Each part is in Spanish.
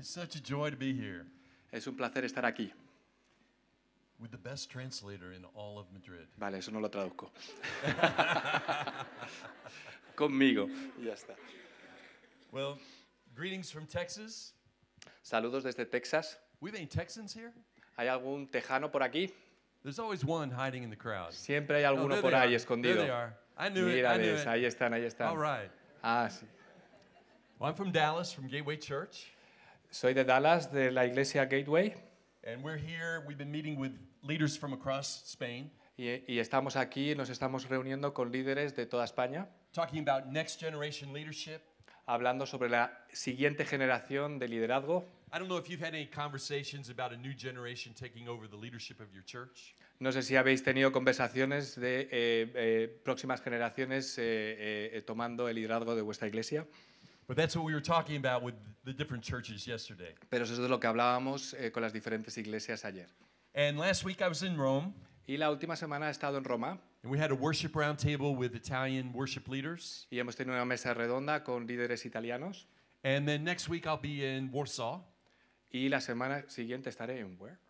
It's such a joy to be here Es un placer estar aquí. with the best translator in all of Madrid. Vale, eso no lo traduzco. Conmigo. Ya está. Well, greetings from Texas. Saludos desde Texas. We have any Texans here? ¿Hay algún tejano por aquí? There's always one hiding in the crowd. Siempre hay Oh, alguno there por ahí are. escondido. There they are. I knew it. I knew Mírales, it. ahí están, ahí están. All right. Ah, sí. Well, I'm from Dallas, from Gateway Church, Soy de Dallas, de la iglesia Gateway, and we're here. We've been meeting with leaders from across Spain, y, y estamos aquí, nos estamos reuniendo con líderes de toda España, talking about next generation leadership. hablando sobre la siguiente generación de liderazgo. I don't know if you've had any conversations about a new generation taking over the leadership of your church. No sé si habéis tenido conversaciones de eh, eh, próximas generaciones eh, eh, eh, tomando el liderazgo de vuestra iglesia, But that's what we were talking about with the different churches yesterday. pero eso es de lo que hablábamos eh, con las diferentes iglesias ayer. And last week I was in Rome, Y la última semana he estado en Roma and we had a worship roundtable with Italian worship leaders. y hemos tenido una mesa redonda con líderes italianos. And then next week I'll be in Warsaw, Y la semana siguiente estaré en where?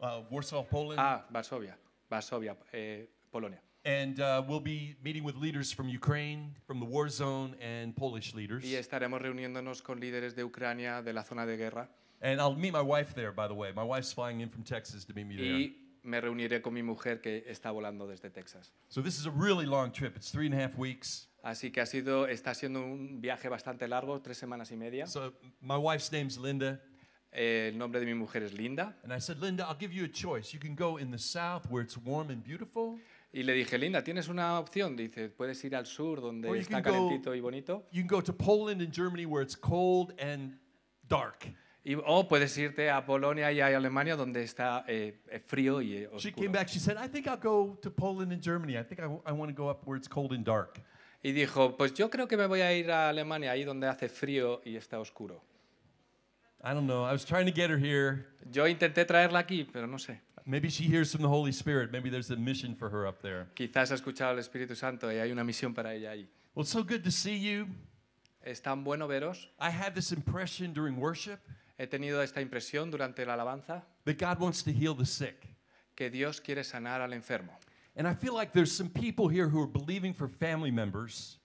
uh, Warsaw, Poland. Ah, Varsovia, Varsovia, eh, Polonia. And uh, we'll be meeting with leaders from Ukraine, from the war zone, and Polish leaders. Y estaremos reuniéndonos con líderes de Ucrania, de la zona de guerra. And I'll meet my wife there, by the way. My wife's flying in from Texas to meet me there. Y me reuniré con mi mujer que está volando desde Texas. So this is a really long trip. It's three and a half weeks. Así que ha sido, está siendo un viaje bastante largo, tres semanas y media. So my wife's name's Linda. El nombre de mi mujer es Linda. And I said, Linda, I'll give you a choice. You can go in the south where it's warm and beautiful, Y le dije, Linda, ¿tienes una opción? Dice, puedes ir al sur donde Or you está can go- calentito y bonito. you can go to Poland and Germany where it's cold and dark. Y, o puedes irte a Polonia y a Alemania donde está eh, eh, frío y eh, She oscuro. came back. She said, I think I'll go to Poland and Germany. I think I, want to go up where it's cold and dark. Y dijo, pues yo creo que me voy a ir a Alemania, ahí donde hace frío y está oscuro. I don't know. I was trying to get her here. Yo intenté traerla aquí, pero no sé. Maybe she hears from the Holy Spirit. Maybe there's a mission for her up there. Quizás ha escuchado al Espíritu Santo y hay una misión para ella allí. Well, it's so good to see you. Es tan bueno veros. I had this impression during worship He tenido esta impresión durante la alabanza that God wants to heal the sick. que Dios quiere sanar al enfermo. And I feel like there's some people here who are believing for family members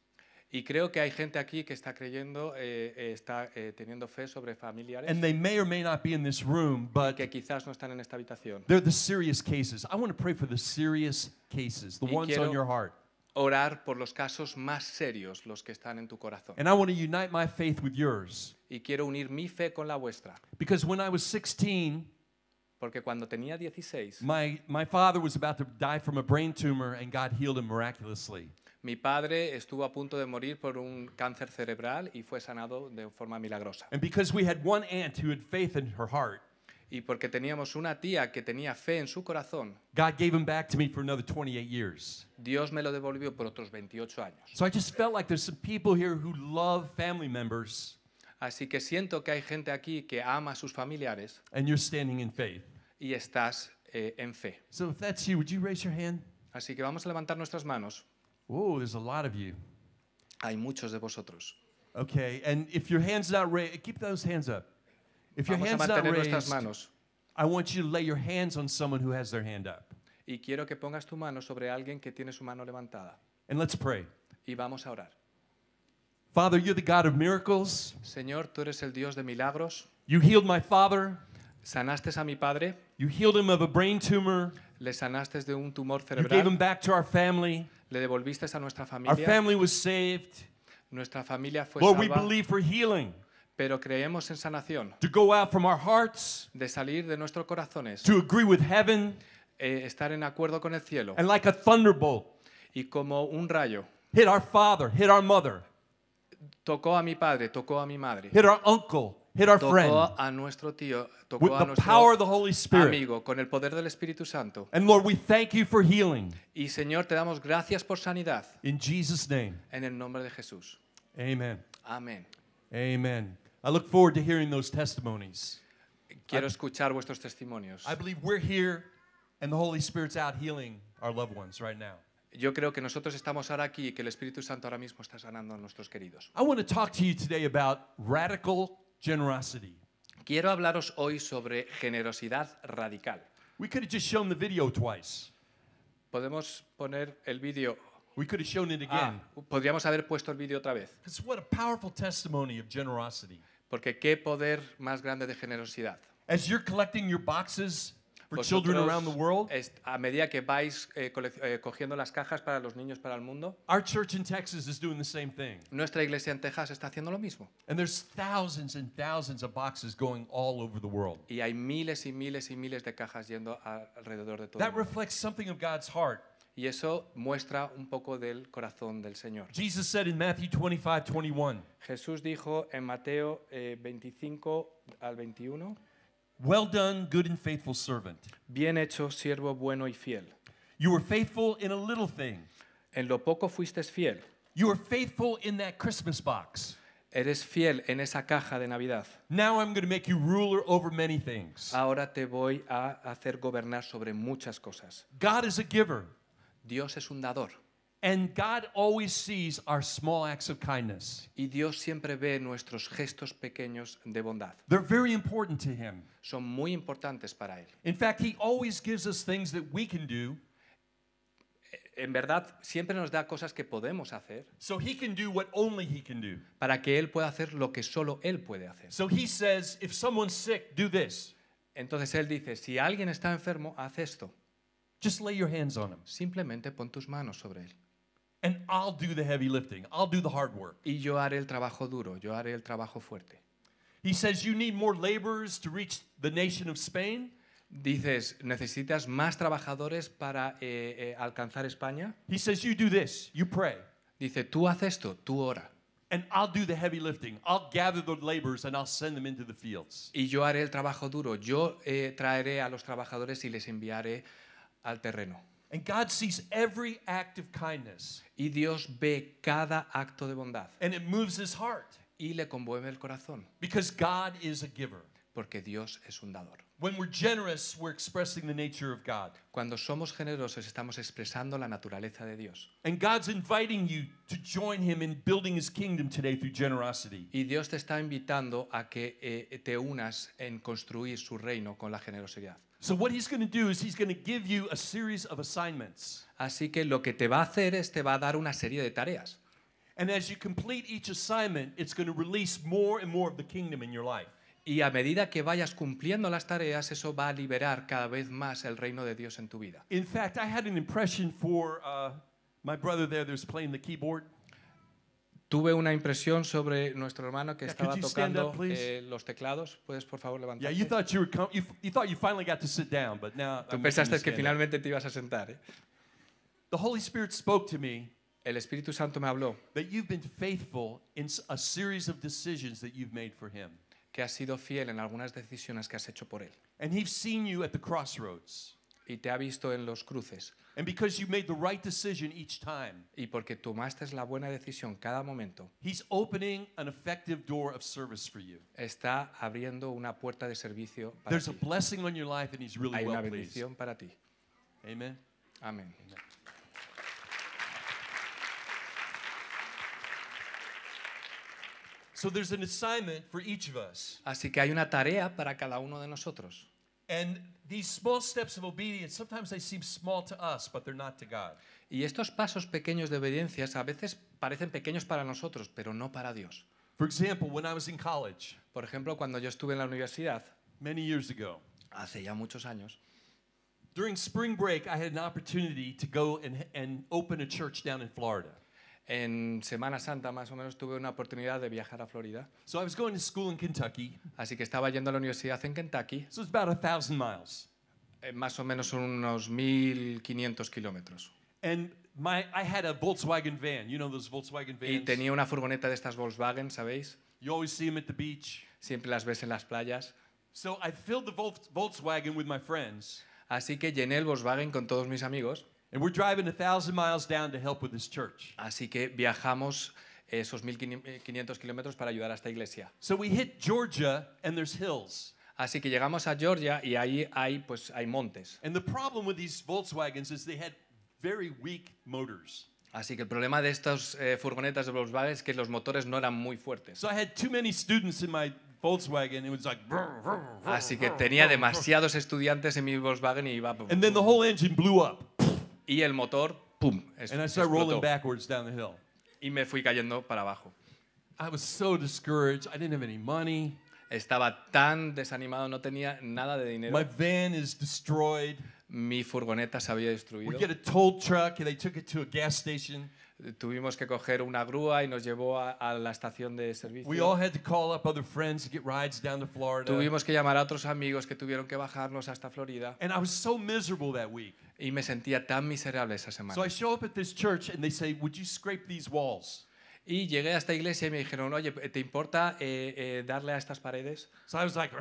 Y creo que hay gente aquí que está creyendo, eh, eh, está eh, teniendo fe sobre familiares and they may or may not be in this room, but que quizás no están en esta habitación. they're the serious cases. I want to pray for the serious cases, the Y ones quiero- on your heart. Orar por los casos más serios, los que están en tu corazón. And I want to unite my faith with yours. Y quiero unir mi fe con la vuestra. Because when I was 16, Porque cuando tenía 16, my, my father was about to die from a brain tumor, and God healed him miraculously. Mi padre estuvo a punto de morir por un cáncer cerebral y fue sanado de forma milagrosa. And because we had one aunt who had faith in her heart, Y porque teníamos una tía que tenía fe en su corazón, God gave him back to me for another 28 years. Dios me lo devolvió por otros 28 años. So I just felt like there's some people here who love family members, Así que siento que hay gente aquí que ama a sus familiares and you're standing in faith. y estás eh, en fe. So if that's you, would you raise your hand? Así que vamos a levantar nuestras manos. Oh, there's a lot of you. Hay muchos de vosotros. Okay, and if your hand's not raised, keep those hands up. If your Vamos a hand's not mantener nuestras raised, manos. I want you to lay your hands on someone who has their hand up. Y quiero que pongas tu mano sobre alguien que tiene su mano levantada. And let's pray. Y vamos a orar. Father, you're the God of miracles. Señor, tú eres el Dios de milagros. You healed my father. Sanaste a mi padre, You healed him of a brain tumor. Le sanaste de un tumor You gave him cerebral, back to our family. le devolviste a nuestra Our familia. family was saved. Nuestra familia fue Lord, we believe for healing. Pero creemos en sanación, to go out from our hearts, de salir de nuestros corazones, to agree with heaven, eh, estar en acuerdo con el cielo. and like a thunderbolt, y como un rayo. hit our father, hit our mother, tocó a mi padre, tocó a mi madre, hit our uncle, hit our friend, tocó a nuestro tío, with tocó a the power nuestro of the Holy Spirit. amigo con el poder del Espíritu Santo. And Lord, we thank you for healing. Y Señor, te damos gracias por sanidad In Jesus' name, en el nombre de Jesús. amen. Amén. Amen. I look forward to hearing those testimonies. Quiero escuchar vuestros testimonios. I believe we're here and the Holy Spirit's out healing our loved ones right now. Yo creo que nosotros estamos ahora aquí y que el Espíritu Santo ahora mismo está sanando a nuestros queridos. I want to talk to you today about radical generosity. Quiero hablaros hoy sobre generosidad radical. We could have just shown the video twice. Podemos poner el vídeo. We could have shown it Ah, again. podríamos haber puesto el vídeo otra vez. Because what a powerful testimony of generosity. Porque qué poder más grande de generosidad. As you're collecting your boxes for children around the world, a medida que vais eh, eh, cogiendo las cajas para los niños para el mundo, our church in Texas is doing the same thing. nuestra iglesia en Texas está haciendo lo mismo. And there's thousands and thousands of boxes going all over the world. Y hay miles y miles y miles de cajas yendo a- alrededor de todo. el That mundo. reflects something of God's heart. Y eso muestra un poco del corazón del Señor. Jesus said in Matthew 25, 21, Jesús dijo en Mateo eh, 25 al 21, Well done, good and faithful servant. Bien hecho, siervo bueno y fiel. You were faithful in a little thing. En lo poco fuiste fiel. You were faithful in that Christmas box. Eres fiel en esa caja de Navidad. Now I'm going to make you ruler over many things. Ahora te voy a hacer gobernar sobre muchas cosas. God is a giver, Dios es un dador. And God always sees our small acts of kindness. Y Dios siempre ve nuestros gestos pequeños de bondad. They're very important to Him. Son muy importantes para Él. In fact, He always gives us things that we can do En verdad, siempre nos da cosas que podemos hacer so He can do what only He can do. para que Él pueda hacer lo que solo Él puede hacer. So He says, if someone's sick, do this. Entonces Él dice, si alguien está enfermo, haz esto. Just lay your hands on him, Simplemente pon tus manos sobre Él. And I'll do the heavy lifting. I'll do the hard work. Y yo haré el trabajo duro, yo haré el trabajo fuerte. He says, You need more laborers to reach the nation of Spain. Dices, ¿necesitas más trabajadores para eh, eh, alcanzar España? He says, You do this, you pray, Dice, tú haz esto, tú ora. and I'll do the heavy lifting. I'll gather the laborers and I'll send them into the fields. Y yo haré el trabajo duro. Yo eh, traeré a los trabajadores y les enviaré al terreno. And God sees every act of kindness, Y Dios ve cada acto de bondad and it moves his heart y le conmueve el corazón, because God is a giver. porque Dios es un dador. When we're generous, we're expressing the nature of God. Cuando somos generosos estamos expresando la naturaleza de Dios. And God's inviting you to join him in building his kingdom today through generosity. Y Dios te está invitando a que eh, te unas en construir su reino con la generosidad. So, what he's going to do is he's going to give you a series of assignments. Así que lo que te va a hacer es te va a dar una serie de tareas. And as you complete each assignment, it's going to release more and more of the kingdom in your life. Y a medida que vayas cumpliendo las tareas, eso va a liberar cada vez más el reino de Dios en tu vida. In fact, I had an impression for uh, my brother there that's playing the keyboard. Tuve una impresión sobre nuestro hermano que Yeah, estaba tocando up, eh, los teclados. ¿Puedes, por favor, Yeah, levantarte? you thought you were com- you, you thought you finally got to sit down, but now Tú I'm pensaste que stand up. finalmente te ibas a sentar. ¿eh? the Holy Spirit spoke to me El Espíritu Santo me habló that you've been faithful in a series of decisions that you've made for Him, que has sido fiel en algunas decisiones que has hecho por Él. and He's seen you at the crossroads. Y te ha visto en los cruces. And because you made the right decision each time, Y porque tomaste la buena decisión cada momento, He's opening an effective door of service for you. está abriendo una puerta de servicio para There's a ti. blessing on your life, and He's really Hay una well pleased. bendición para ti. Amen. Amén. So there's an assignment for each of us. Así que hay una tarea para cada uno de nosotros. And these small steps of obedience, sometimes they seem small to us, but they're not to God. Y estos pasos pequeños de obediencia a veces parecen pequeños para nosotros, pero no para Dios. For example, when I was in college Por ejemplo, cuando yo estuve en la universidad, many years ago, hace ya muchos años, during spring break, I had an opportunity to go and, and open a church down in Florida. En Semana Santa más o menos tuve una oportunidad de viajar a Florida. So I was going to school in Kentucky. Así que estaba yendo a la universidad en Kentucky, So it's about a thousand miles. eh, más o menos son unos 1.500 kilómetros. And my, I had a Volkswagen van. You know those Volkswagen Y vans? tenía una furgoneta de estas Volkswagen, ¿sabéis? You always see them at the beach. Siempre las ves en las playas. So I filled the Volks- Volkswagen with my friends. Así que llené el Volkswagen con todos mis amigos. And we're driving a thousand miles down to help with this church. Así que viajamos esos 1.500 kilómetros para ayudar a esta iglesia. So we hit Georgia, and there's hills. Así que llegamos a Georgia y ahí hay, pues, hay montes. And the problem with these Volkswagens is they had very weak motors. Así que el problema de estas eh, furgonetas de Volkswagen es que los motores no eran muy fuertes. So I had too many students in my Volkswagen. It was like. brr, brr, brr, Así que tenía demasiados estudiantes en mi Volkswagen y iba... And then the whole engine blew up. Y el motor, ¡pum! es- And I started rolling explotó. backwards down the hill. Y me fui cayendo para abajo. I was so discouraged. I didn't have any money. Estaba tan desanimado, no tenía nada de dinero. My van is destroyed. Mi furgoneta se había We destruido. get a tow truck and they took it to a gas station. Tuvimos que coger una grúa y nos llevó a, a la estación de We all servicio. had to call up other friends to get rides down to Florida. Tuvimos que llamar a otros amigos que tuvieron que bajarnos hasta Florida. And I was so miserable that week. Y me sentía tan miserable esa So semana. I show up at this church and they say, Would you scrape these walls? Y llegué a esta iglesia y me dijeron, oye, ¿te importa eh, eh, darle a estas paredes? So I was like,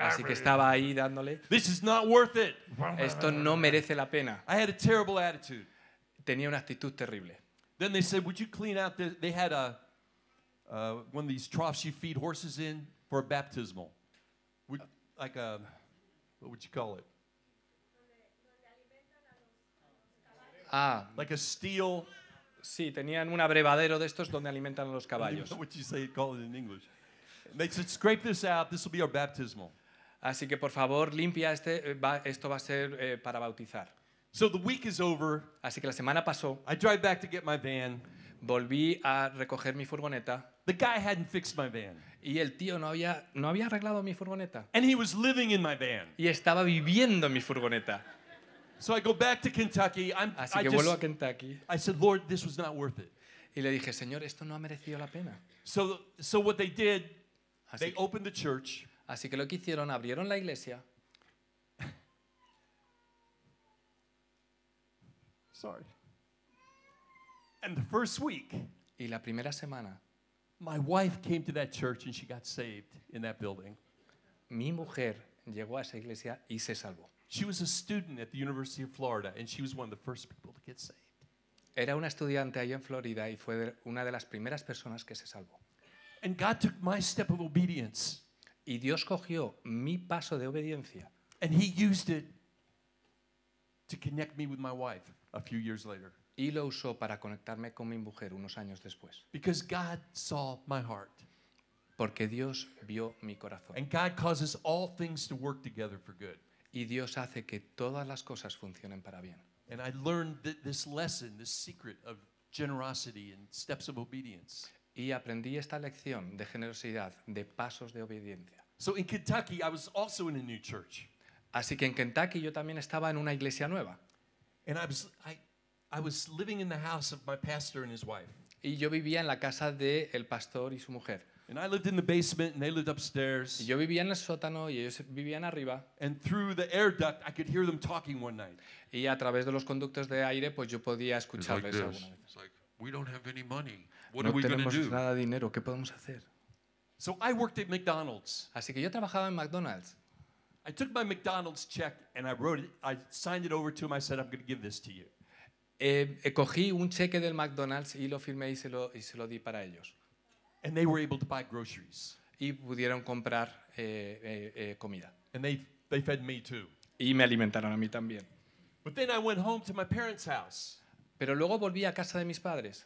Así que estaba ahí dándole. This is not worth it. Esto no merece la pena. I had a terrible attitude. Tenía una actitud terrible. Then they said, Would you clean out the. They had a, uh, one of these troughs you feed horses in for a baptismal. Would, like a. What would you call it? Ah, Like a steel. sí, tenían un abrevadero de estos donde alimentan a los caballos. what you say, call it in English. They said, Scrape this out. This will be our baptismal. Así que por favor, limpia este, eh, va- esto va a ser eh, para bautizar. So the week is over. Así que la semana pasó, I drive back to get my van. volví a recoger mi furgoneta The guy hadn't fixed my van. y el tío no había, no había arreglado mi furgoneta. And he was living in my van. Y estaba viviendo en mi furgoneta. So I go back to Kentucky. I'm, Así I, que vuelvo a Kentucky I said, Lord, this was not worth it. y le dije, Señor, esto no ha merecido la pena. So, so what they did, Así they que, opened the church. así que lo que hicieron, abrieron la iglesia Sorry. And the first week, y la primera semana my wife came to that church and she got saved in that building. mi mujer llegó a esa iglesia y se salvó. She was a student at the University of Florida, and she was one of the first people to get saved. Era una estudiante ahí en Florida y fue una de las primeras personas que se salvó. And God took my step of obedience Y Dios cogió mi paso de obediencia and He used it to connect me with my wife a few years later. y lo usó para conectarme con mi mujer unos años después. Because God saw my heart. Porque Dios vio mi corazón. And God causes all things to work together for good. Y Dios hace que todas las cosas funcionen para bien. And I learned th- this lesson, this secret of generosity and steps of obedience. Y aprendí esta lección de generosidad, de pasos de obediencia. So in Kentucky, I was also in a new church. Así que en Kentucky yo también estaba en una iglesia nueva. And I was, I, I was living in the house of my pastor and his wife. Y yo vivía en la casa del el pastor y su mujer. And I lived in the basement and they lived Y upstairs. yo vivía en el sótano y ellos vivían arriba. And through the air duct, I could hear them talking one night. Y a través de los conductos de aire, pues yo podía It's like escucharles this. alguna vez. It's like, we don't have any money. What No are we going to tenemos do? nada de dinero, ¿qué podemos hacer? So I worked at McDonald's. Así que yo trabajaba en McDonald's. I took my McDonald's check and I wrote it, I signed it over to him. I said, I'm going to give this to you. Eh, eh, cogí un cheque del McDonald's y lo firmé y se lo, y se lo di para ellos. And they were able to buy groceries. Y pudieron comprar eh, eh, eh, comida. And they, they fed me too. Y me alimentaron a mí también. But then I went home to my parents' house Pero luego volví a casa de mis padres.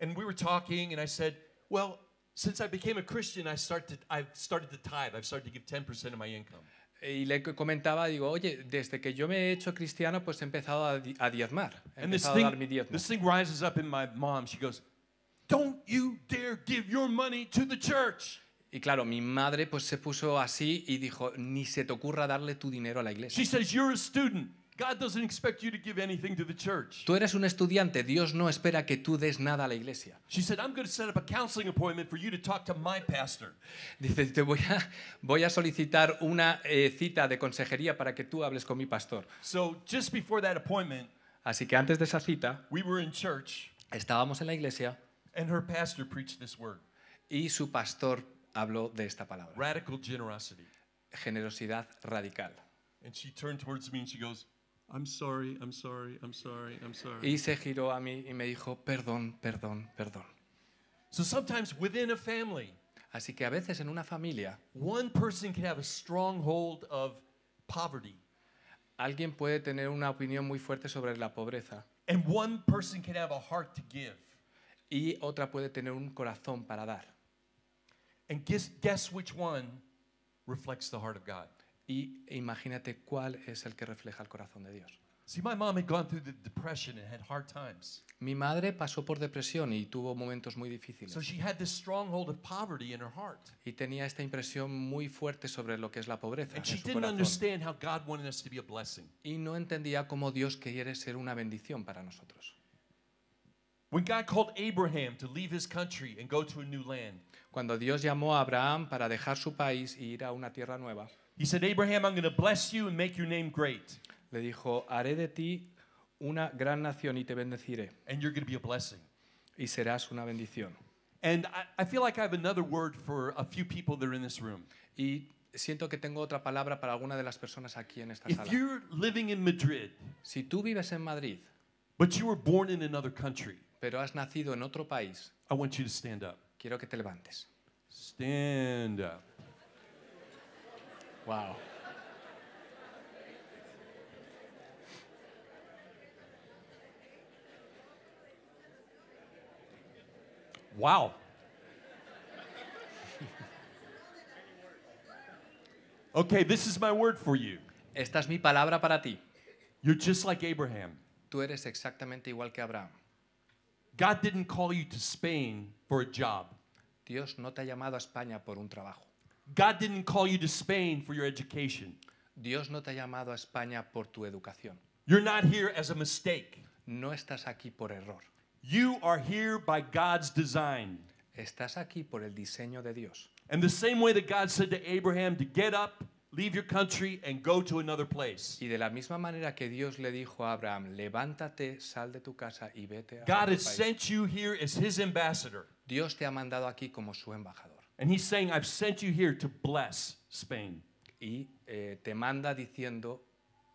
and we were talking and I said, well, since I became a Christian, I, start to, I've started to tithe. I've started to give 10% of my income. Y le co- comentaba, digo, oye, desde que yo me he hecho cristiano, pues he empezado a, di- a diezmar. He And this empezado a dar mi diezmo. this thing rises up in my mom. She goes, don't you dare give your money to the church. Y claro, mi madre pues se puso así y dijo, ni se te ocurra darle tu dinero a la iglesia. She says, you're a student. God doesn't expect you to give anything to the church. Tú eres un estudiante, Dios no espera que tú des nada a la iglesia. She said, I'm going to set up a counseling appointment for you to talk to my pastor. Dice, te voy a, voy a solicitar una eh, cita de consejería para que tú hables con mi pastor. So just before that appointment, Así que antes de esa cita, we were in church estábamos en la iglesia and her pastor preached this word y su pastor habló de esta palabra, radical generosity. generosidad radical. And she turned towards me and she goes, I'm sorry, I'm sorry, I'm sorry, I'm sorry. Y se giró a mí y me dijo, perdón, perdón, perdón. So sometimes within a family, Así que a veces en una familia one person can have a stronghold of poverty, alguien puede tener una opinión muy fuerte sobre la pobreza and one person can have a heart to give. Y otra puede tener un corazón para dar. And guess, guess which one reflects the heart of God? Y imagínate cuál es el que refleja el corazón de Dios. See, my mom had gone through the depression and had hard times. Mi madre pasó por depresión y tuvo momentos muy difíciles. So she had this stronghold of poverty in her heart. Y tenía esta impresión muy fuerte sobre lo que es la pobreza And she didn't corazón. understand how God wanted us to be a blessing. Y no entendía cómo Dios quiere ser una bendición para nosotros. When God called Abraham to leave his country and go to a new land, Cuando Dios llamó a Abraham para dejar su país y ir a una tierra nueva, he said, Abraham, I'm going to bless you and make your name great, le dijo, haré de ti una gran nación y te bendeciré, and you're going to be a blessing. y serás una bendición. And I, I feel like I have another word for a few people that are in this room. Y siento que tengo otra palabra para alguna de las personas aquí en esta If sala. you're living in Madrid, Si tú vives en Madrid, but you were born in another country, pero has nacido en otro país, I want you to stand up. quiero que te levantes. Stand up. Wow. Wow. okay, this is my word for you. Esta es mi palabra para ti. You're just like Abraham. Tú eres exactamente igual que Abraham. God didn't call you to Spain for a job. Dios no te ha llamado a España por un trabajo. God didn't call you to Spain for your education. Dios no te ha llamado a España por tu educación. You're not here as a mistake. No estás aquí por error. You are here by God's design. Estás aquí por el diseño de Dios. And the same way that God said to Abraham to get up, leave your country, and go to another place. Y de la misma manera que Dios le dijo a Abraham, levántate, sal de tu casa y vete a God otro has país". sent you here as his ambassador. Dios te ha mandado aquí como su embajador. And he's saying, I've sent you here to bless Spain. Y eh, te manda diciendo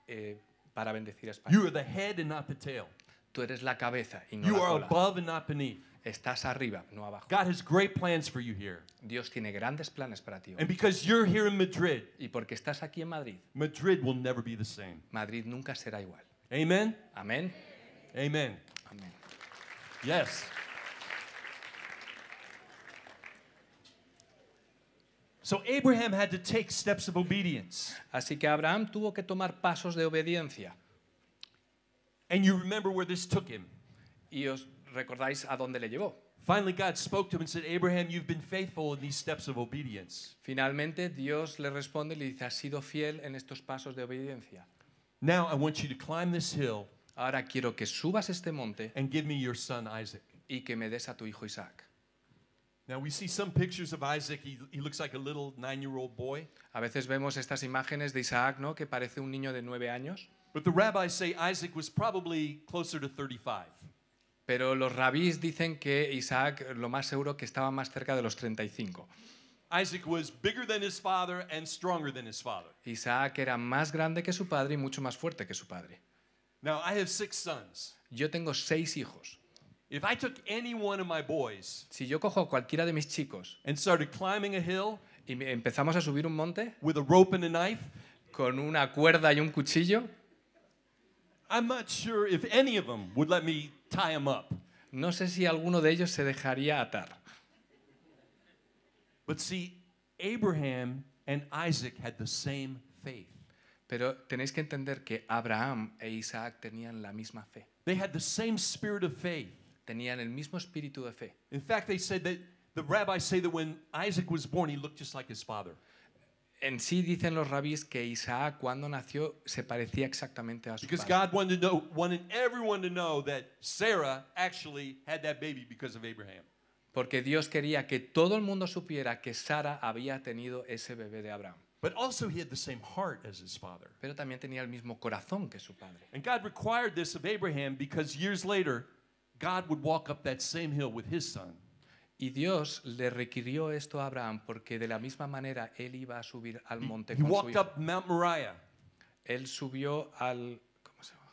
eh, para bendecir a España. You are the head and not the tail. Tú eres la cabeza y no You la are cola. above and not beneath. Estás arriba, no abajo. God has great plans for you here. Dios tiene grandes planes para ti. And because you're here in Madrid, Y porque estás aquí en Madrid, Madrid will never be the same. Madrid nunca será igual. Amen? Amén. Amen. Amén. Yes. So Abraham had to take steps of obedience. Así que Abraham tuvo que tomar pasos de obediencia. And you remember where this took him. Y os recordáis a dónde le llevó. Finally, God spoke to him and said, Abraham, you've been faithful in these steps of obedience. Finalmente Dios le responde y le dice, has sido fiel en estos pasos de obediencia. Now I want you to climb this hill Ahora quiero que subas este monte and give me your son Isaac. y que me des a tu hijo Isaac. Now we see some pictures of Isaac. He, he looks like a little nine year old boy. A veces vemos estas imágenes de Isaac, ¿no? Que parece un niño de nueve años. But the rabbis say Isaac was probably closer to 35. Pero los rabís dicen que Isaac lo más seguro que estaba más cerca de los 35. Isaac was bigger than his father and stronger than his father. Isaac era más grande que su padre y mucho más fuerte que su padre. Now, I have six sons. Yo tengo seis hijos. If I took any one of my boys Si yo cojo a cualquiera de mis chicos and started climbing a hill y empezamos a subir un monte with a rope and a knife, con una cuerda y un cuchillo, I'm not sure if any of them would let me tie him up. no sé si alguno de ellos se dejaría atar. But see, Abraham and Isaac had the same faith. Pero tenéis que entender que Abraham e Isaac tenían la misma fe. They had the same spirit of faith. Tenían el mismo espíritu de fe. In fact, they said that the rabbis say that when Isaac was born, he looked just like his father. En sí dicen los rabís que Isaac cuando nació se parecía exactamente a su Because padre. God wanted to know, wanted everyone to know that Sarah actually had that baby because of Abraham. Porque Dios quería que todo el mundo supiera que Sara había tenido ese bebé de Abraham. But also, he had the same heart as his father. Pero también tenía el mismo corazón que su padre. And God required this of Abraham because years later, God would walk up that same hill with his son. Y Dios le requirió esto a Abraham porque de la misma manera él iba a subir al monte He con su walked hijo. up Mount Moriah Él subió al ¿cómo se llama?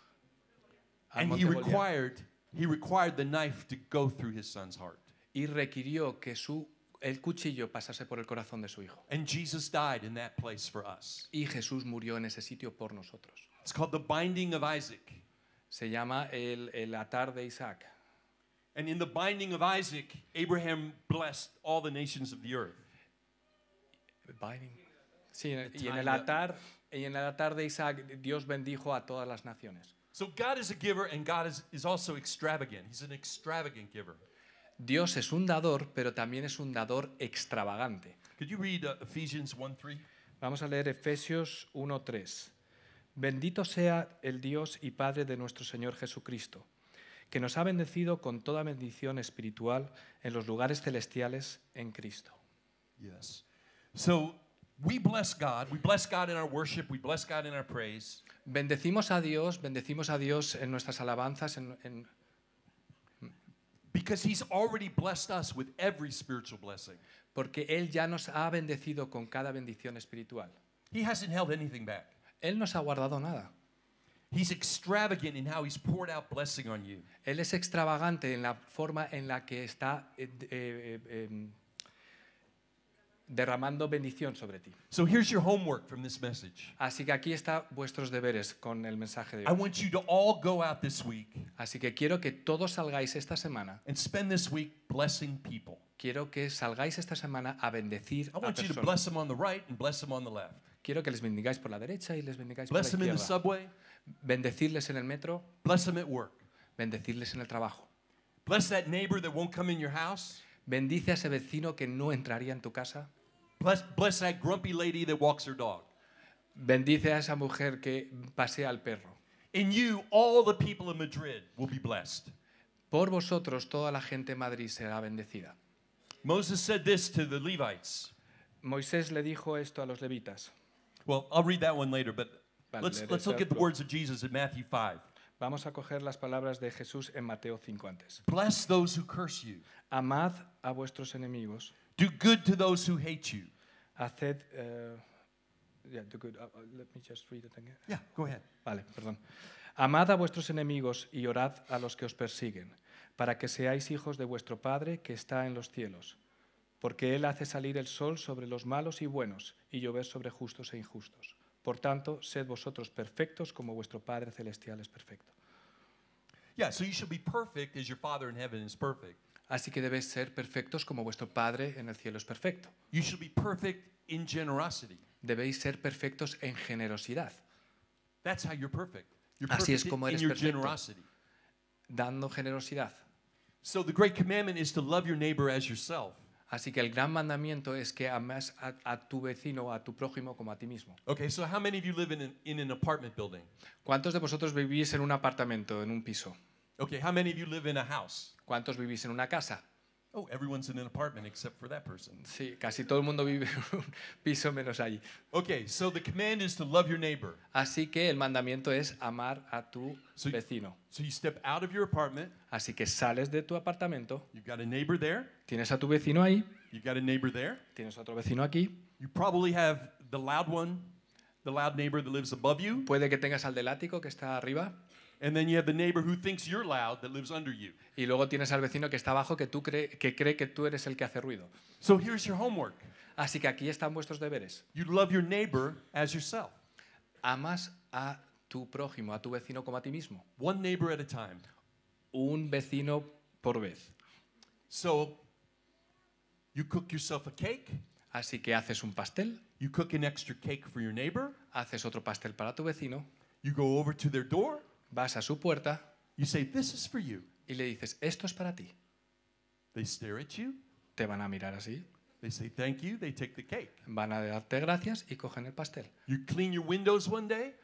Al and monte he Goliat. required, he required the knife to go through his son's heart. y requirió que su el cuchillo pasase por el corazón de su hijo. And Jesus died in that place for us. Y Jesús murió en ese sitio por nosotros. It's called the binding of Isaac. Se llama el, el atar de Isaac. And in the binding of Isaac, Abraham blessed all the nations of the earth. Binding. Sí, y en el altar, y en el altar de Isaac Dios bendijo a todas las naciones. So God is a giver, and God is, is also extravagant. He's an extravagant giver. Dios es un dador, pero también es un dador extravagante. Could you read uh, Ephesians 1 3? Vamos a leer Efesios 1:3. Bendito sea el Dios y Padre de nuestro Señor Jesucristo, que nos ha bendecido con toda bendición espiritual en los lugares celestiales en Cristo. Yes. So we bless God. We bless God in our worship. We bless God in our praise. Bendecimos a Dios, bendecimos a Dios en nuestras alabanzas, en- en, Because he's already blessed us with every spiritual blessing. porque Él ya nos ha bendecido con cada bendición espiritual. He hasn't held anything back. Él nos ha guardado nada. He's extravagant in how he's poured out blessing on you. Él es extravagante en la forma en la que está eh, eh, eh, em, derramando bendición sobre ti. So here's your homework from this message. Así que aquí están vuestros deberes con el mensaje de I hoy. want you to all go out this week Así que quiero que todos salgáis esta semana. and spend this week blessing people. Quiero que salgáis esta semana a bendecir I a want you to personas. bless them on the right and bless them on the left. Quiero que les bendigáis por la derecha y les bendigáis por la Bless them in the izquierda. subway. Bendecirles en el metro, Bless them at work. bendecirles en el trabajo. Bless that neighbor that won't come in your house. Bendice a ese vecino que no entraría en tu casa. Bless, bless that grumpy lady that walks her dog. Bendice a esa mujer que pasea al perro. In you, all the people of Madrid will be blessed. Por vosotros toda la gente en Madrid será bendecida. Moses said this to the Levites. Moisés le dijo esto a los levitas. Well, I'll read that one later, but let's, look at the words of Jesus in Matthew 5. Vamos a coger las palabras de Jesús en Mateo 5 antes. Bless those who curse you. Amad a vuestros enemigos. Do good to those who hate you. Haced... eh, yeah, do good. Uh, uh, let me just read it again. Yeah, go ahead. Vale, perdón. Amad a vuestros enemigos y orad a los que os persiguen, para que seáis hijos de vuestro Padre que está en los cielos. Porque Él hace salir el sol sobre los malos y buenos y llover sobre justos e injustos. Por tanto, sed vosotros perfectos como vuestro Padre celestial es perfecto. Yeah, so you should be perfect as your Father in heaven is perfect. Así que debéis ser perfectos como vuestro Padre en el cielo es perfecto. You should be perfect in generosity. Debéis ser perfectos en generosidad, That's how you're perfect. You're Así es perfect como in eres your perfecto. generosity. dando generosidad. So the great commandment is to love your neighbor as yourself. Así que el gran mandamiento es que ames a, a tu vecino, a tu prójimo como a ti mismo. Okay, so how many of you live in an, in an apartment building? ¿Cuántos de vosotros vivís en un apartamento, en un piso? Okay, how many of you live in a house? ¿Cuántos vivís en una casa? Oh, everyone's in an apartment except for that person. Sí, casi todo el mundo vive en un piso menos allí. Okay, so the command is to love your neighbor. Así que el mandamiento es amar a tu Sí. vecino. So you step out of your apartment, Así que sales de tu apartamento, you've got a neighbor there, tienes a tu vecino ahí, you've got a neighbor there. tienes otro vecino aquí, You probably have the loud one, the loud neighbor that lives above you, puede que tengas al del ático que está arriba, and then you have the neighbor who thinks you're loud that lives under you. y luego tienes al vecino que está abajo que, tú cree, que cree que tú eres el que hace ruido. So here's your homework. Así que aquí están vuestros deberes. You love your neighbor as yourself, Amas a tu prójimo, a tu vecino como a ti mismo. one neighbor at a time. Un vecino por vez. So you cook yourself a cake, Así que haces un pastel, you cook an extra cake for your neighbor, haces otro pastel para tu vecino, you go over to their door, vas a su puerta you say, This is for you. y le dices, esto es para ti. They stare at you, Te van a mirar así, they say, Thank you, they take the cake. van a darte gracias y cogen el pastel. You clean your windows one day,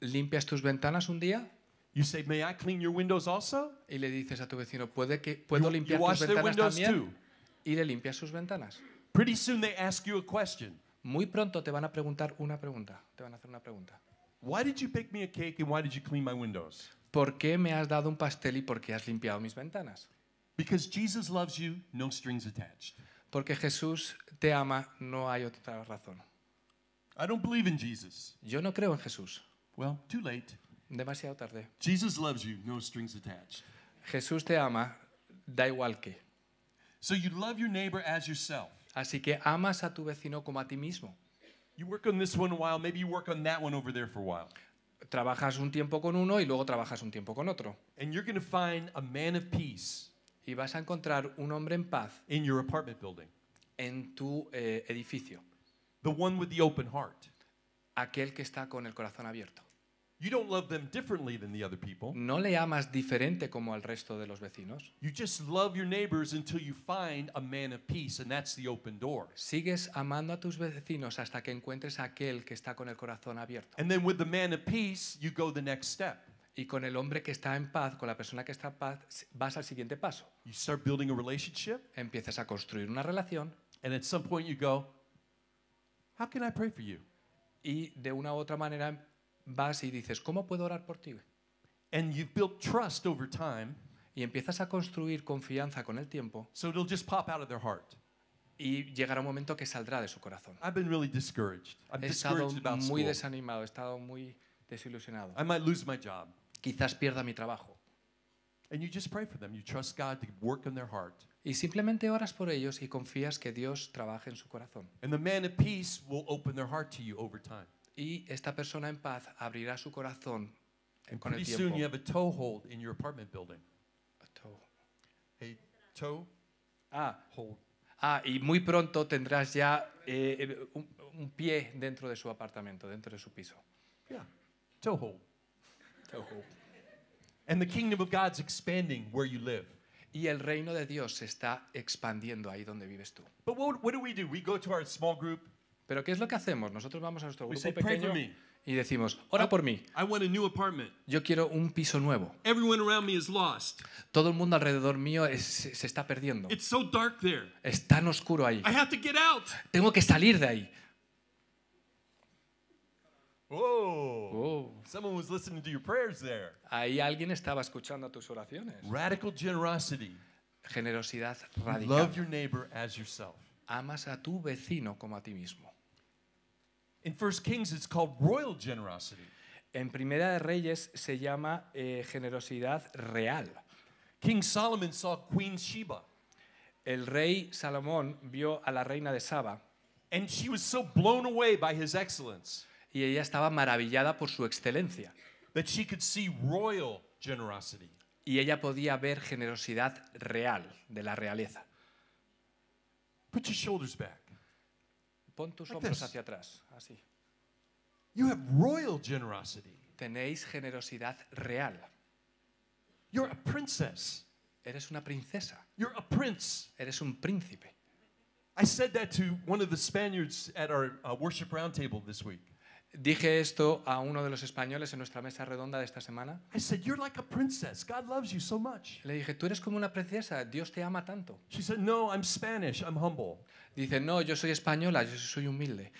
Limpias tus ventanas un día you say, May I clean your windows also? y le dices a tu vecino, ¿puede que, ¿puedo You- you limpiar wash tus ventanas windows también? too. Y le limpias sus ventanas. Pretty soon they ask you a question Muy pronto te van a preguntar una pregunta. Te van a hacer una pregunta. Why did you bake me a cake and why did you clean my windows? ¿Por qué me has dado un pastel y por qué has limpiado mis ventanas? Because Jesus loves you, no strings attached. Porque Jesús te ama, no hay otra razón. I don't believe in Jesus. Yo no creo en Jesús. Well, too late. Demasiado tarde. Jesus loves you, no strings attached. Jesús te ama, da igual que. So you love your neighbor as yourself. Así que amas a tu vecino como a ti mismo. You work on this one a while, maybe you work on that one over there for a while. Trabajas un tiempo con uno y luego trabajas un tiempo con otro. And you're going to find a man of peace Y vas a encontrar un hombre en paz in your apartment building. en tu eh, edificio. the one with the open heart. aquel que está con el corazón abierto. You don't love them differently than the other people. No le amas diferente como al resto de los vecinos. You just love your neighbors until you find a man of peace, and that's the open door. Sigues amando a tus vecinos hasta que encuentres a aquel que está con el corazón abierto. And then with the man of peace, you go the next step. Y con el hombre que está en paz, con la persona que está en paz, vas al siguiente paso. You start building a relationship, Empiezas a construir una relación and at some point you go, How can I pray for you? y de una u otra manera vas y dices, ¿cómo puedo orar por ti? And you've built trust over time, Y empiezas a construir confianza con el tiempo so it'll just pop out of their heart. y llegará un momento que saldrá de su corazón. I've been really discouraged. I'm He estado discouraged about muy school. desanimado, he estado muy desilusionado. I might lose my job. Quizás pierda mi trabajo. And you just pray for them. You trust God to work in their heart. Y simplemente oras por ellos y confías que Dios trabaje en su corazón. And the man of peace will open their heart to you over time. Y esta persona en paz abrirá su corazón And con el pretty soon tiempo. you have a toehold in your apartment building. A toe Ah, hold. ah, y muy pronto tendrás ya eh, un, un pie dentro de su apartamento, dentro de su piso. Yeah, toehold. And the kingdom of God's expanding where you live. Y el reino de Dios se está expandiendo ahí donde vives tú. But what, what do we do? We go to our small group. Pero ¿qué es lo que hacemos? Nosotros vamos a nuestro grupo say, "Pray for pequeño me." y decimos, ora por mí, I want a new apartment. yo quiero un piso nuevo. Everyone around me is lost. Todo el mundo alrededor mío es- se está perdiendo. It's so dark there. Es tan oscuro ahí. I have to get out. Tengo que salir de ahí. Whoa. Oh, Someone was listening to your prayers there. ahí alguien estaba escuchando tus oraciones. Radical generosity. Generosidad Love radical. your neighbor as yourself. Amas a tu vecino como a ti mismo. In First Kings, it's called royal generosity. En Primera de Reyes se llama eh, generosidad real. King Solomon saw Queen Sheba, El rey Salomón vio a la reina de Saba and she was so blown away by his excellence y ella estaba maravillada por su excelencia. that she could see royal generosity. Y ella podía ver generosidad real, de la realeza. Put your shoulders back. Pon tus Like hombros this. hacia atrás, así. You have royal generosity. Tenéis generosidad real. You're a princess. Eres una princesa, You're a prince. eres un príncipe. I said that to one of the Spaniards at our uh, worship roundtable this week. Dije esto a uno de los españoles en nuestra mesa redonda de esta semana. I said, You're like a princess. God loves you so much. Le dije, tú eres como una princesa, Dios te ama tanto. She said, No, I'm Spanish. I'm humble. Dice, no, yo soy española, yo soy humilde.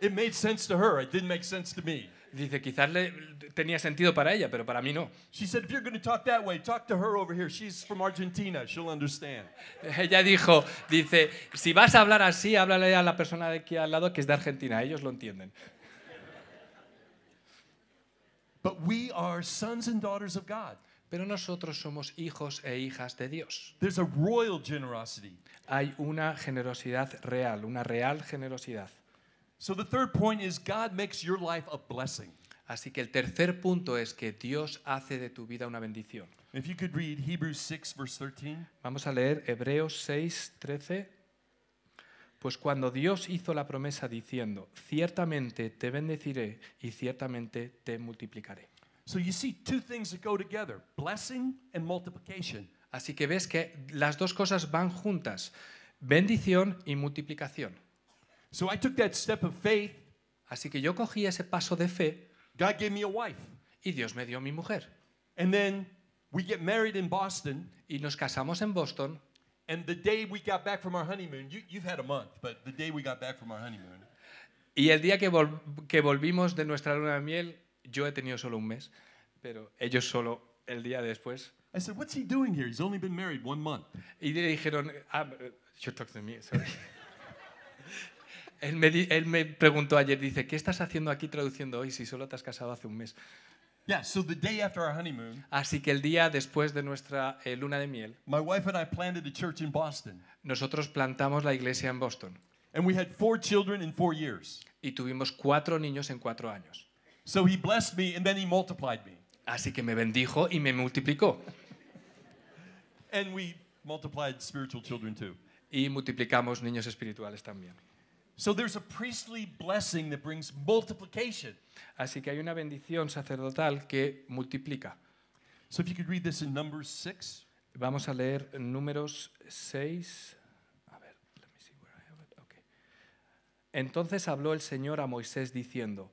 It made sense to her. It didn't make sense to me. Dice, quizás le, tenía sentido para ella, pero para mí no. She said, If you're going to talk that way, talk to her over here. She's from Argentina. She'll understand. Ella dijo, dice, si vas a hablar así, háblale a la persona de aquí al lado que es de Argentina, ellos lo entienden. But we are sons and daughters of God. Pero nosotros somos hijos e hijas de Dios. There's a royal generosity. Hay una generosidad real, una real generosidad. So the third point is God makes your life a blessing. Así que el tercer punto es que Dios hace de tu vida una bendición. If you could read Hebrews 6, verse 13. Vamos a leer Hebreos 6, 13. Pues cuando Dios hizo la promesa diciendo, ciertamente te bendeciré y ciertamente te multiplicaré. So you see two things that go together blessing and multiplication. Así que ves que las dos cosas van juntas, bendición y multiplicación. So I took that step of faith. Así que yo cogí ese paso de fe God gave me a wife. y Dios me dio mi mujer. And then we get married in Boston. Y nos casamos en Boston And the day we got back from our honeymoon, you, you've had a month, but the day we got back from our honeymoon, y el día que, vol- que volvimos de nuestra luna de miel, yo he tenido solo un mes, pero ellos solo el día después. I said, What's he doing here? He's only been married one month. Y le dijeron, ah, eh, you talk to me, sorry. Él, me él me preguntó ayer, dice, ¿qué estás haciendo aquí traduciendo hoy si solo te has casado hace un mes? Yeah, so the day after our honeymoon, Así que el día después de nuestra eh, luna de miel, my wife and I planted a church in Boston. nosotros plantamos la iglesia en Boston And we had four children in four years. y tuvimos cuatro niños en cuatro años. So he blessed me and then he multiplied me. Así que me bendijo y me multiplicó. And we multiplied spiritual children too. y multiplicamos niños espirituales también. So there's a priestly blessing that brings multiplication. Así que hay una bendición sacerdotal que multiplica. So if you could read this in Numbers 6. Vamos a leer números 6. A ver, let me see where I have it. Okay. Entonces habló el Señor a Moisés diciendo,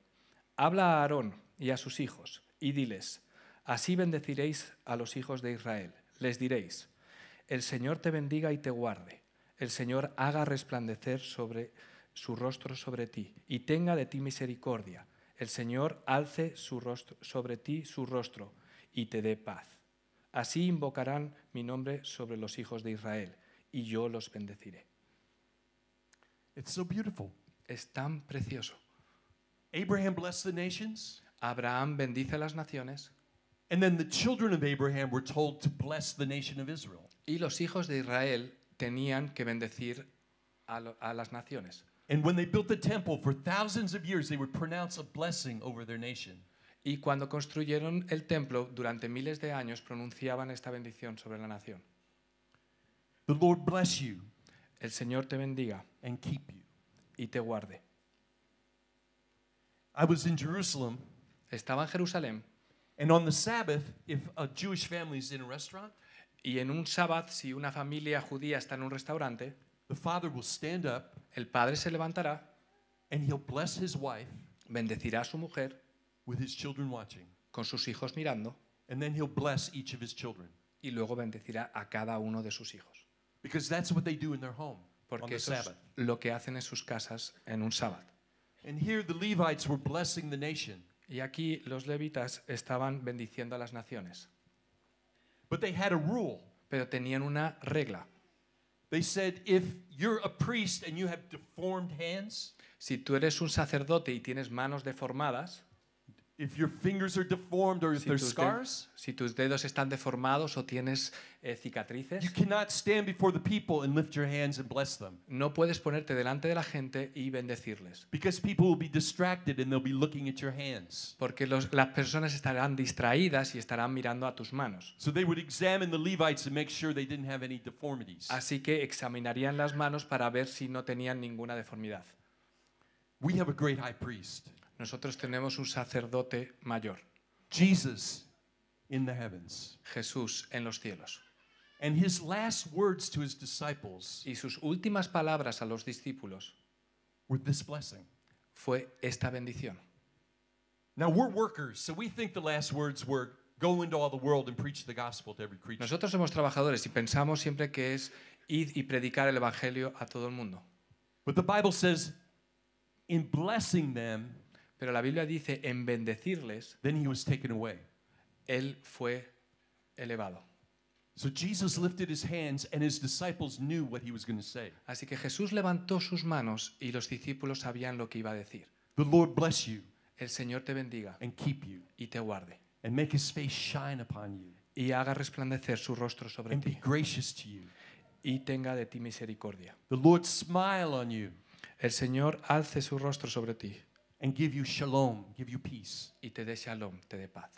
Habla a Aarón y a sus hijos, y diles, Así bendeciréis a los hijos de Israel. Les diréis, El Señor te bendiga y te guarde. El Señor haga resplandecer sobre su rostro sobre ti y tenga de ti misericordia. El Señor alce su rostro, sobre ti su rostro y te dé paz. Así invocarán mi nombre sobre los hijos de Israel y yo los bendeciré. It's so beautiful. Es tan precioso. Abraham blessed the nations, Abraham bendice a las naciones and then the children of Abraham were told to bless the nation of Israel. y los hijos de Israel tenían que bendecir a, lo- a las naciones. And when they built the temple for thousands of years, they would pronounce a blessing over their nation. Y cuando construyeron el templo, durante miles de años pronunciaban esta bendición sobre la nación. The Lord bless you El Señor te bendiga and keep you. y te guarde. I was in Jerusalem, Estaba en Jerusalén and on the Sabbath, if a Jewish family is in a restaurant, y en un sábado, si una familia judía está en un restaurante, the father will stand up el padre se levantará, and he'll bless his wife bendecirá a su mujer with his children watching. con sus hijos mirando And then he'll bless each of his children. y luego bendecirá a cada uno de sus hijos. Because that's what they do in their home on Porque the eso es Sabbath. lo que hacen en sus casas en un sábado. And here the Levites were blessing the nation. Y aquí los levitas estaban bendiciendo a las naciones, But they had a rule. pero tenían una regla. They said if you're a priest and you have deformed hands, Si tú eres un sacerdote y tienes manos deformadas, if your fingers are deformed or if si there's scars, si tus dedos están deformados o tienes eh, cicatrices, you cannot stand before the people and lift your hands and bless them. no puedes ponerte delante de la gente y bendecirles. Because people will be distracted and they'll be looking at your hands. Porque los- las personas estarán distraídas y estarán mirando a tus manos. So they would examine the Levites and make sure they didn't have any deformities. Así que examinarían las manos para ver si no tenían ninguna deformidad. We have a great high priest, Nosotros tenemos un sacerdote mayor, Jesus in the heavens. Jesús en los cielos. And his last words to his disciples Y sus últimas palabras a los discípulos were this blessing. fue esta bendición. Now we're workers, so we think the last words were go into all the world and preach the gospel to every creature. Nosotros somos trabajadores y pensamos siempre que es ir y predicar el Evangelio a todo el mundo. But the Bible says, in blessing them, Pero la Biblia dice, en bendecirles, then he was taken away. Él fue elevado. So Jesus lifted his hands, and his disciples knew what he was going to say. Así que Jesús levantó sus manos y los discípulos sabían lo que iba a decir. The Lord bless you El Señor te bendiga and keep you, y te guarde and make his face shine upon you, y haga resplandecer su rostro sobre and be ti gracious to you. y tenga de ti misericordia. The Lord smile on you El Señor alce su rostro sobre ti and give you shalom, give you peace. y te dé shalom, te dé paz.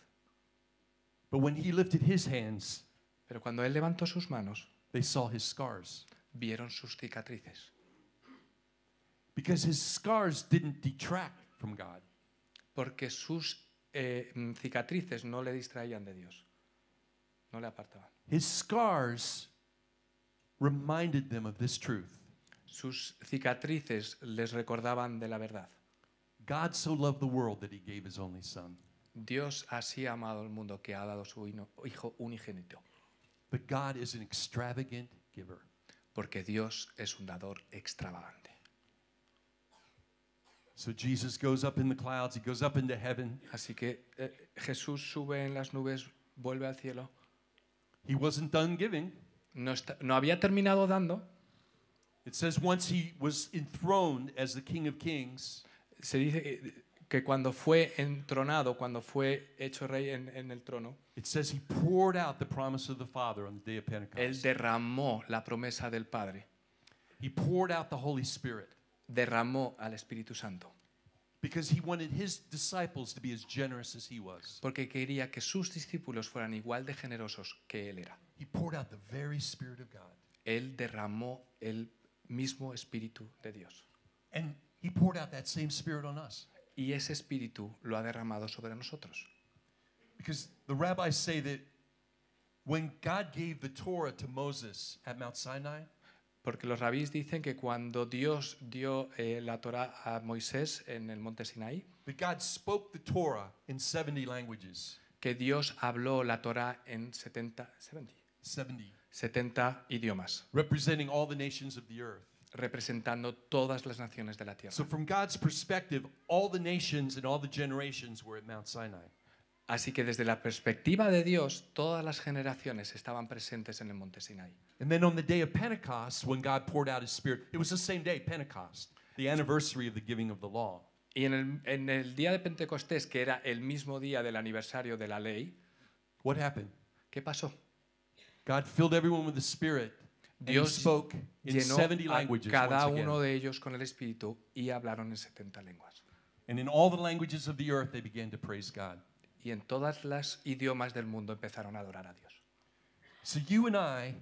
But when he lifted his hands, Pero cuando Él levantó sus manos, they saw his scars. vieron sus cicatrices. Because his scars didn't detract from God. Porque sus eh, mm, cicatrices no le distraían de Dios. No le apartaban. His scars reminded them of this truth. Sus cicatrices les recordaban de la verdad. God so loved the world that he gave his only son. Dios así ha amado al mundo que ha dado su Hijo unigénito. But God is an extravagant giver. Porque Dios es un dador extravagante. So Jesus goes up in the clouds, he goes up into heaven. Así que eh, Jesús sube en las nubes, vuelve al cielo. He wasn't done giving. No, está- no había terminado dando. It says once he was enthroned as the King of Kings, Se dice que- cuando fue entronado, cuando fue hecho rey en, en el trono, it says he poured out the promise of the Father on the day of Él derramó la promesa del Padre, He poured out the Holy Spirit derramó al Espíritu Santo, because he wanted his disciples to be as generous as he was. porque quería que sus discípulos fueran igual de generosos que Él era. He poured out the very Spirit of God. Él derramó el mismo espíritu de Dios. And he poured out that same spirit on us. Y ese espíritu lo ha derramado sobre nosotros. Because the rabbis say that when God gave the Torah to Moses at Mount Sinai, Porque los rabís dicen que cuando Dios dio eh, la Torah a Moisés en el monte Sinaí, that God spoke the Torah in 70 languages. que Dios habló la Torah en 70, 70, 70. 70 idiomas, Representing all the nations of the earth. Representando todas las naciones de la tierra. So, from God's perspective, all the nations and all the generations were at Mount Sinai. Así que desde la perspectiva de Dios, todas las generaciones estaban presentes en el monte Sinaí. And then on the day of Pentecost, when God poured out his spirit, it was the same day, Pentecost, the anniversary of the giving of the law. Y en el, en el día de Pentecostés, que era el mismo día del aniversario de la ley, What happened? ¿qué pasó? God filled everyone with the Spirit. Dios spoke in Llenó 70 a cada uno de ellos con el Espíritu y hablaron en 70 lenguas. And in all the languages of the earth, they began to praise God. Y en todas las idiomas del mundo empezaron a adorar a Dios. So you and I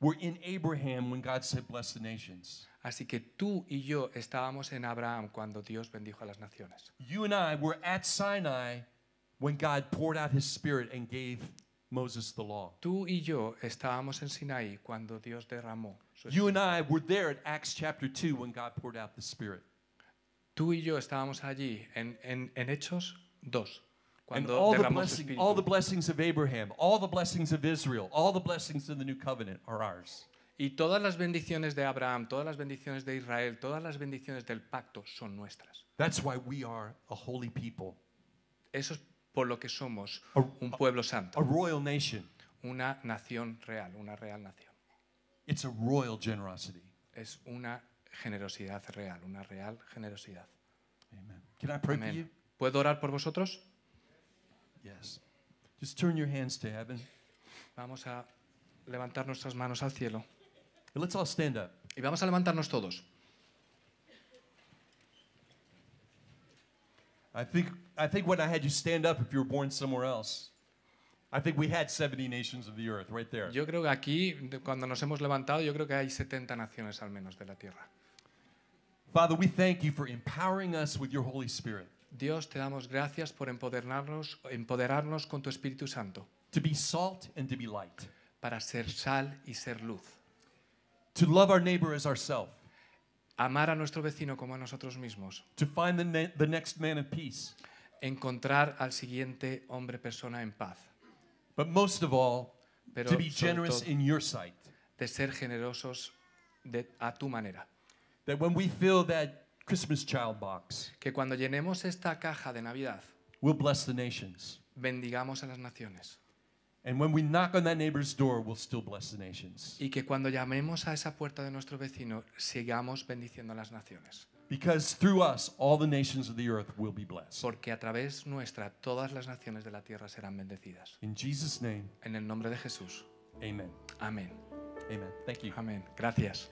were in Abraham when God said, Bless the nations. Así que tú y yo estábamos en Abraham cuando Dios bendijo a las naciones. You and I were at Sinai when God poured out his spirit and gave Moses the law. Tú y yo estábamos en Sinaí cuando Dios derramó su You and I were there at Acts chapter 2 when God poured out the spirit. Tú y yo estábamos allí en, en- en Hechos 2, And all the, blessing, all the blessings of Abraham, all the blessings of Israel, all the blessings in the new covenant are ours. Y todas las bendiciones de Abraham, todas las bendiciones de Israel, todas las bendiciones del pacto son nuestras. That's why we are a holy people, Eso es por lo que somos A- un pueblo a santo, royal nation. una nación real, una real nación. It's a royal generosity. Es una generosidad real, una real generosidad. Amen. Can I pray for you? ¿Puedo orar por vosotros? Yes. Just turn your hands to heaven. Vamos a levantar nuestras manos al cielo. And let's all stand up. Y vamos a levantarnos todos. I think, I think when I had you stand up, if you were born somewhere else, I think we had 70 nations of the earth right there. Yo creo que aquí, cuando nos hemos levantado, yo creo que hay 70 naciones al menos de la tierra. Father, we thank you for empowering us with your Holy Spirit Dios, te damos gracias por empoderarnos, empoderarnos con tu Espíritu Santo to be salt and to be light, para ser sal y ser luz. to love our neighbor as ourselves, Amar a nuestro vecino como a nosotros mismos. to find the, ne- the next man of peace, Encontrar al siguiente hombre persona en paz. but most of all, Pero to be sobre generous todo, in your sight. de ser generosos de- a tu manera. That when we fill that Christmas child box, Que cuando llenemos esta caja de Navidad, we'll bless the nations. bendigamos a las naciones. And when we knock on that neighbor's door, we'll still bless the nations. Y que cuando llamemos a esa puerta de nuestro vecino, sigamos bendiciendo a las naciones. Because through us, all the nations of the earth will be blessed. Porque a través nuestra todas las naciones de la tierra serán bendecidas. In Jesus' name, En el nombre de Jesús. amen. Amén. Amen. Thank you. Amén. Gracias.